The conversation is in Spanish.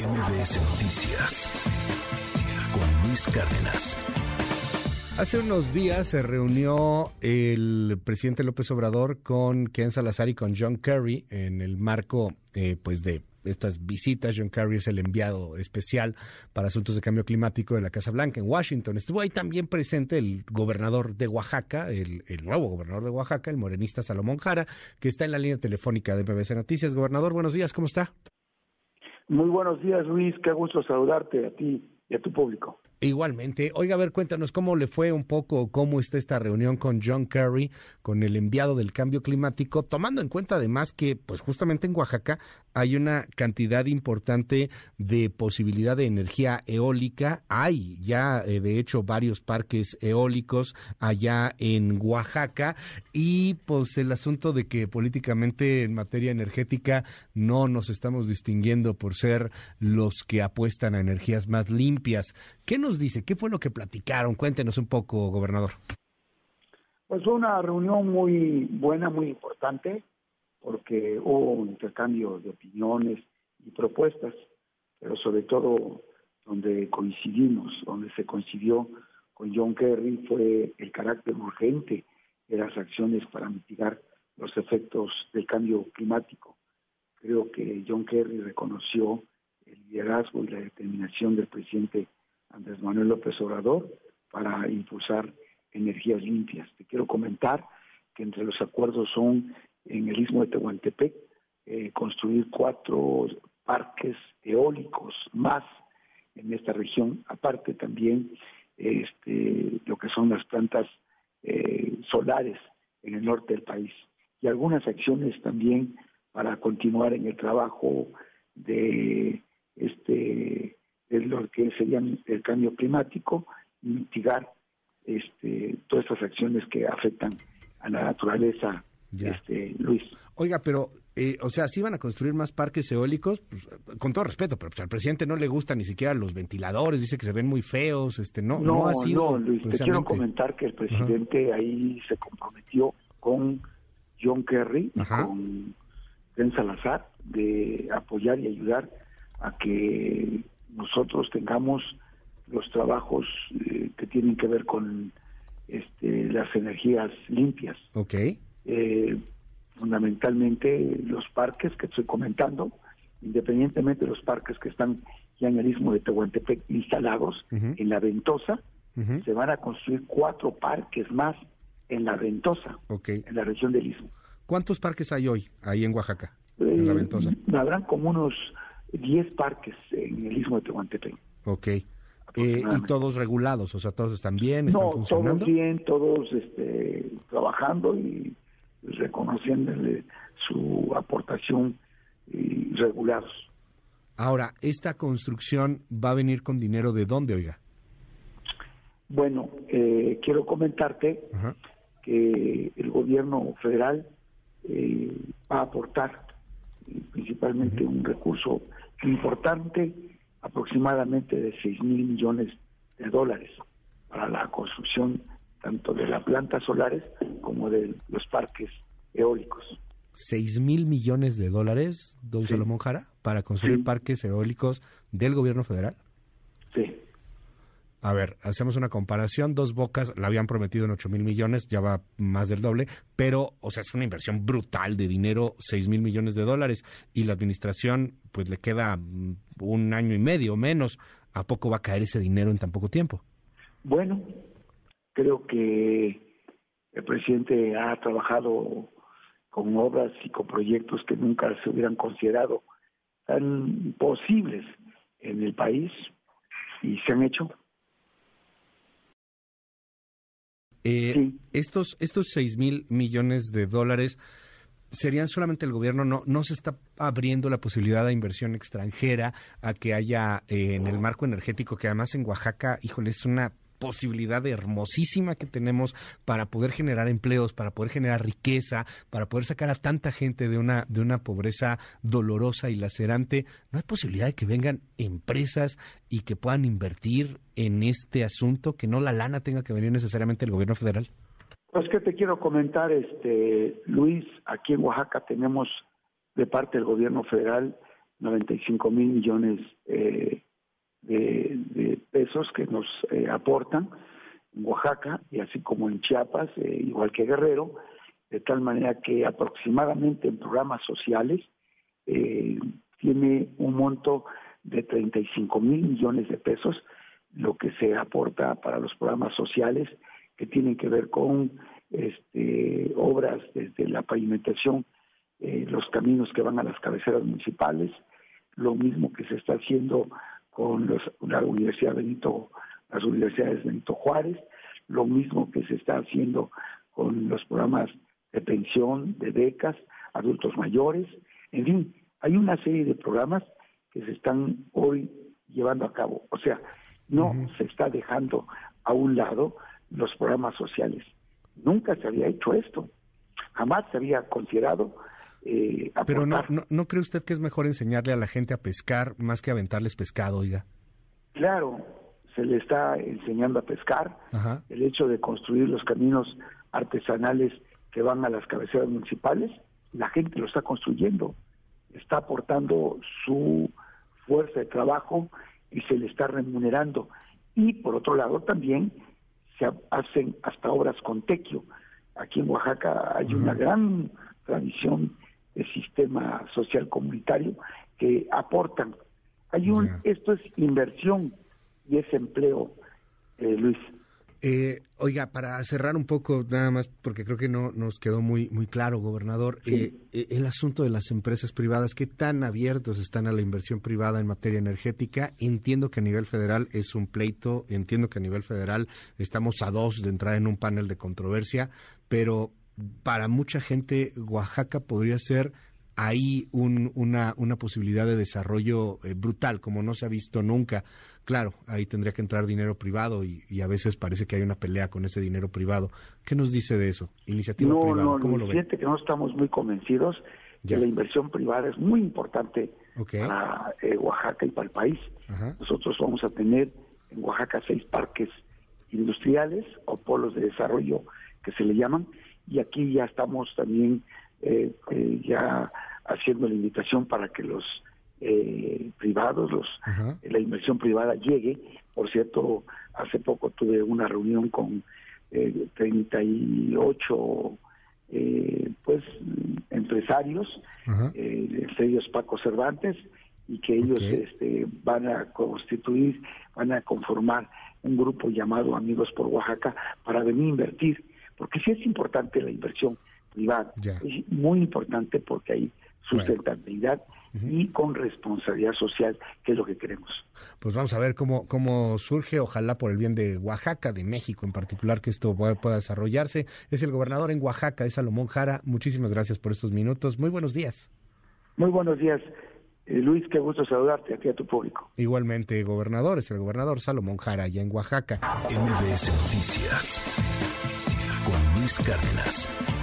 MBS Noticias con Luis Cárdenas. Hace unos días se reunió el presidente López Obrador con Ken Salazar y con John Kerry en el marco eh, pues de estas visitas. John Kerry es el enviado especial para asuntos de cambio climático de la Casa Blanca en Washington. Estuvo ahí también presente el gobernador de Oaxaca, el, nuevo gobernador de Oaxaca, el morenista Salomón Jara, que está en la línea telefónica de BBC Noticias. Gobernador, buenos días, ¿cómo está? Muy buenos días, Luis. Qué gusto saludarte a ti y a tu público. Igualmente. Oiga, a ver, cuéntanos cómo le fue un poco, cómo está esta reunión con John Kerry, con el enviado del cambio climático, tomando en cuenta además que, pues justamente en Oaxaca hay una cantidad importante de posibilidad de energía eólica. Hay ya, eh, de hecho, varios parques eólicos allá en Oaxaca y pues el asunto de que políticamente en materia energética no nos estamos distinguiendo por ser los que apuestan a energías más limpias. ¿Qué nos dice? ¿Qué fue lo que platicaron? Cuéntenos un poco, gobernador. Pues fue una reunión muy buena, muy importante, porque hubo un intercambio de opiniones y propuestas, pero sobre todo donde coincidimos, donde se coincidió con John Kerry fue el carácter urgente de las acciones para mitigar los efectos del cambio climático. Creo que John Kerry reconoció el liderazgo y la determinación del presidente Andrés Manuel López Obrador para impulsar energías limpias. Te quiero comentar que entre los acuerdos son en el istmo de Tehuantepec eh, construir cuatro parques eólicos más en esta región, aparte también este, lo que son las plantas eh, solares en el norte del país y algunas acciones también para continuar en el trabajo de este es lo que sería el cambio climático y mitigar este, todas estas acciones que afectan a la naturaleza, este, Luis. Oiga, pero, eh, o sea, si van a construir más parques eólicos, pues, con todo respeto, pero pues, al presidente no le gustan ni siquiera los ventiladores, dice que se ven muy feos, este, no, no, ha sido. No, Luis, te quiero comentar que el presidente ahí se comprometió con John Kerry con Ben Salazar de apoyar y ayudar a que nosotros tengamos los trabajos eh, que tienen que ver con este, las energías limpias. Ok. Eh, fundamentalmente los parques que estoy comentando, independientemente de los parques que están ya en el istmo de Tehuantepec instalados en la Ventosa, se van a construir cuatro parques más en la Ventosa, okay. en la región del istmo. ¿Cuántos parques hay hoy ahí en Oaxaca, en la Ventosa? Eh, habrán como unos 10 parques en el istmo de Tehuantepec. Ok. Eh, y todos regulados, o sea, todos están bien, están no, funcionando. todos bien, todos este, trabajando y reconociéndole su aportación y regulados. Ahora, ¿esta construcción va a venir con dinero de dónde, oiga? Bueno, eh, quiero comentarte que el gobierno federal eh, va a aportar principalmente un recurso importante, aproximadamente de 6 mil millones de dólares para la construcción tanto de las plantas solares como de los parques eólicos. 6 mil millones de dólares, don Salomón Jara, para construir parques eólicos del gobierno federal. A ver, hacemos una comparación. Dos Bocas la habían prometido en 8 mil millones, ya va más del doble, pero, o sea, es una inversión brutal de dinero, 6 mil millones de dólares, y la administración, pues le queda mm, un año y medio menos. ¿A poco va a caer ese dinero en tan poco tiempo? Bueno, creo que el presidente ha trabajado con obras y con proyectos que nunca se hubieran considerado tan posibles en el país y se han hecho. Eh, estos, estos 6 mil millones de dólares serían solamente el gobierno, no, no se está abriendo la posibilidad de inversión extranjera, a que haya eh, en el marco energético, que además en Oaxaca, híjole, es una posibilidad hermosísima que tenemos para poder generar empleos, para poder generar riqueza, para poder sacar a tanta gente de una, de una pobreza dolorosa y lacerante. ¿No hay posibilidad de que vengan empresas y que puedan invertir en este asunto, que no la lana tenga que venir necesariamente del gobierno federal? Pues que te quiero comentar, este Luis, aquí en Oaxaca tenemos de parte del gobierno federal 95 mil millones eh, que nos eh, aportan en Oaxaca y así como en Chiapas, eh, igual que Guerrero, de tal manera que aproximadamente en programas sociales tiene un monto de 35 mil millones de pesos, lo que se aporta para los programas sociales que tienen que ver con este, obras desde la pavimentación, eh, los caminos que van a las cabeceras municipales, lo mismo que se está haciendo con los, la Universidad Benito, las universidades Benito Juárez, lo mismo que se está haciendo con los programas de pensión, de becas, adultos mayores, en fin, hay una serie de programas que se están hoy llevando a cabo. O sea, no se está dejando a un lado los programas sociales. Nunca se había hecho esto. Jamás se había considerado. Eh, Pero no, no, cree usted que es mejor enseñarle a la gente a pescar más que aventarles pescado, oiga? Claro, se le está enseñando a pescar. El hecho de construir los caminos artesanales que van a las cabeceras municipales, la gente lo está construyendo, está aportando su fuerza de trabajo y se le está remunerando. Y por otro lado también se hacen hasta obras con tequio. Aquí en Oaxaca hay una gran tradición sistema social comunitario que aportan. Hay un, esto es inversión y es empleo, eh, Luis. Eh, oiga, para cerrar un poco, nada más, porque creo que no nos quedó muy, muy claro, gobernador, eh, eh, el asunto de las empresas privadas, ¿qué tan abiertos están a la inversión privada en materia energética? Entiendo que a nivel federal es un pleito, entiendo que a nivel federal estamos a dos de entrar en un panel de controversia, pero para mucha gente Oaxaca podría ser ahí una, una posibilidad de desarrollo brutal, como no se ha visto nunca Claro, ahí tendría que entrar dinero privado y, a veces parece que hay una pelea con ese dinero privado. ¿Qué nos dice de eso? Iniciativa privada, no, ¿cómo lo ve? que no estamos muy convencidos que la inversión privada es muy importante para eh, Oaxaca y para el país. Nosotros vamos a tener en Oaxaca seis parques industriales o polos de desarrollo que se le llaman y aquí ya estamos también eh, eh, ya haciendo la invitación para que los eh, privados, los, la inversión privada llegue. Por cierto, hace poco tuve una reunión con eh, 38 eh, pues empresarios, entre ellos Paco Cervantes, y que ellos este, van a constituir, van a conformar un grupo llamado Amigos por Oaxaca para venir a invertir, porque sí es importante la inversión privada, es muy importante porque hay sustentabilidad y con responsabilidad social, que es lo que queremos. Pues vamos a ver cómo, cómo surge, ojalá por el bien de Oaxaca, de México en particular, que esto pueda, desarrollarse. Es el gobernador en Oaxaca, es Salomón Jara. Muchísimas gracias por estos minutos. Muy buenos días. Muy buenos días. Eh, Luis, qué gusto saludarte aquí a tu público. Igualmente, gobernador, es el gobernador Salomón Jara, allá en Oaxaca. MBS Noticias Luis Cárdenas.